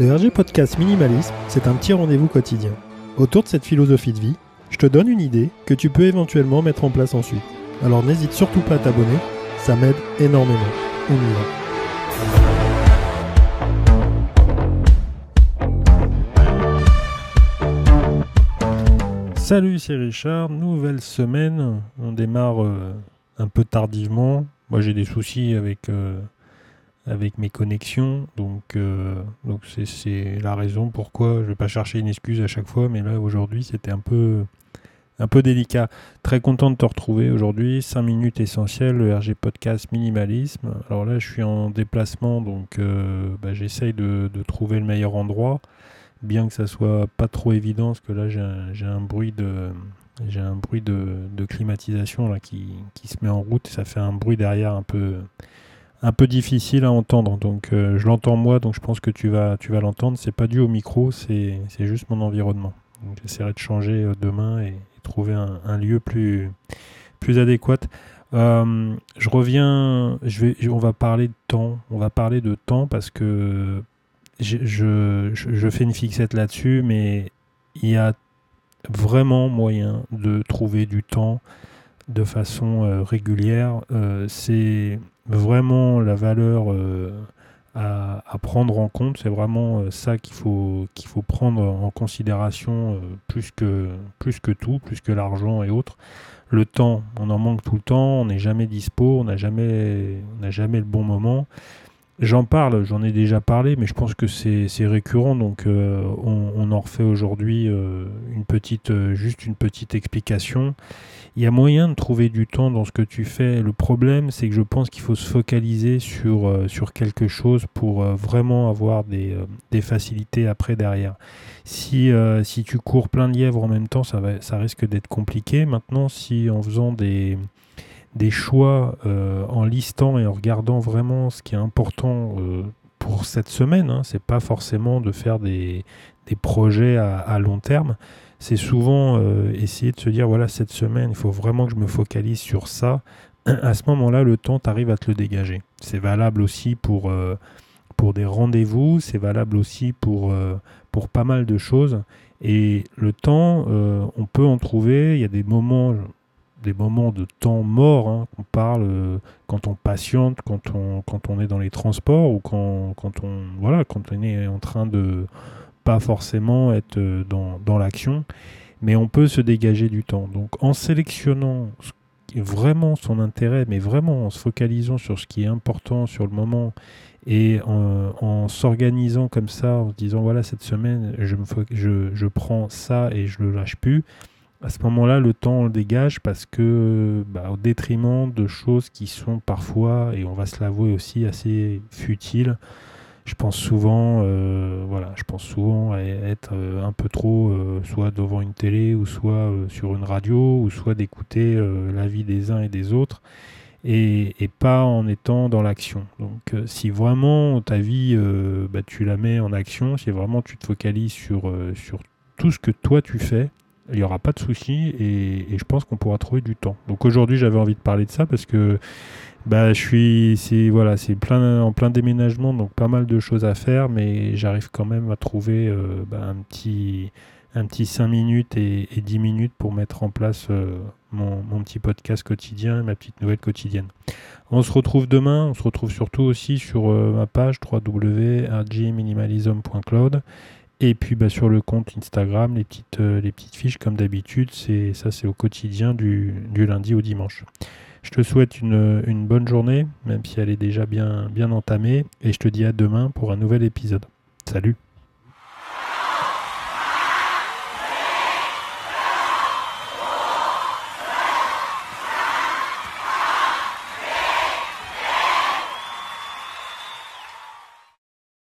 Le RG Podcast Minimalisme, c'est un petit rendez-vous quotidien. Autour de cette philosophie de vie, je te donne une idée que tu peux éventuellement mettre en place ensuite. Alors n'hésite surtout pas à t'abonner, ça m'aide énormément. On y va. Salut, c'est Richard. Nouvelle semaine. On démarre euh, un peu tardivement. Moi, j'ai des soucis avec euh, avec mes connexions. Donc, euh, donc c'est la raison pourquoi je ne vais pas chercher une excuse à chaque fois. Mais là, aujourd'hui, c'était un peu, un peu délicat. Très content de te retrouver aujourd'hui. 5 minutes essentielles, le RG Podcast Minimalisme. Alors là, je suis en déplacement, donc euh, bah, j'essaye de, trouver le meilleur endroit. Bien que ça soit pas trop évident, parce que là, j'ai un, bruit de j'ai un bruit de, climatisation là, qui, qui, se met en route. Ça fait un bruit derrière un peu, un peu difficile à entendre. Donc euh, je l'entends moi, donc je pense que tu vas, tu vas l'entendre. C'est pas dû au micro, c'est juste mon environnement. J'essaierai de changer euh, demain et, trouver un, lieu plus, plus adéquat. Euh, je reviens, je vais, on va parler de temps. On va parler de temps parce que je, je, je fais une fixette là-dessus, mais il y a vraiment moyen de trouver du temps de façon régulière. c'est vraiment la valeur euh, à, prendre en compte. C'est vraiment euh, ça qu'il faut, qu'il faut prendre en considération euh, plus, que, tout, plus que l'argent et autres. Le temps, on en manque tout le temps, on n'est jamais dispo, on n'a jamais le bon moment. J'en parle, j'en ai déjà parlé, mais je pense que c'est récurrent, donc on, en refait aujourd'hui une petite, juste une petite explication il y a moyen de trouver du temps dans ce que tu fais. Le problème, c'est que je pense qu'il faut se focaliser sur, euh, sur quelque chose pour euh, vraiment avoir des, euh, des, facilités après derrière. Si, si tu cours plein de lièvres en même temps, ça, va, ça risque d'être compliqué. Maintenant, si en faisant des, des choix, en listant et en regardant vraiment ce qui est important pour cette semaine, hein, c'est pas forcément de faire des, des projets à, long terme c'est souvent euh, essayer de se dire voilà, cette semaine, il faut vraiment que je me focalise sur ça. À ce moment-là, le temps, tu arrives à te le dégager. C'est valable aussi pour, euh, pour des rendez-vous, c'est valable aussi pour, euh, pour pas mal de choses. Et le temps, on peut en trouver. Il y a des moments, des moments de temps mort, hein, qu'on parle quand on patiente, quand on, quand on est dans les transports ou quand, quand, on, voilà, quand on est en train de pas forcément être euh, dans, l'action, mais on peut se dégager du temps. Donc en sélectionnant vraiment son intérêt, mais vraiment en se focalisant sur ce qui est important sur le moment et en, s'organisant comme ça, en se disant voilà cette semaine je, me je, je, prends ça et je le lâche plus. À ce moment-là, le temps on le dégage parce que bah, au détriment de choses qui sont parfois, et on va se l'avouer aussi, assez futiles je pense souvent, euh, voilà, je pense souvent à être euh, un peu trop, euh, soit devant une télé, ou soit sur une radio, ou soit d'écouter la vie des uns et des autres, et, pas en étant dans l'action. Donc, si vraiment ta vie, bah, tu la mets en action, si vraiment tu te focalises sur, sur tout ce que toi tu fais, il n'y aura pas de souci, et, et je pense qu'on pourra trouver du temps. Donc aujourd'hui, j'avais envie de parler de ça parce que bah, je suis, c'est voilà, c'est plein en plein déménagement, donc pas mal de choses à faire, mais j'arrive quand même à trouver euh, bah, un petit, un petit 5 minutes et, 10 minutes pour mettre en place euh, mon, petit podcast quotidien, ma petite nouvelle quotidienne. On se retrouve demain, on se retrouve surtout aussi sur euh, ma page www.rgminimalism.cloud et puis bah, sur le compte Instagram, les petites, les petites fiches comme d'habitude, c'est ça c'est au quotidien du, du lundi au dimanche. Je te souhaite une, bonne journée, même si elle est déjà bien, bien entamée, et je te dis à demain pour un nouvel épisode. Salut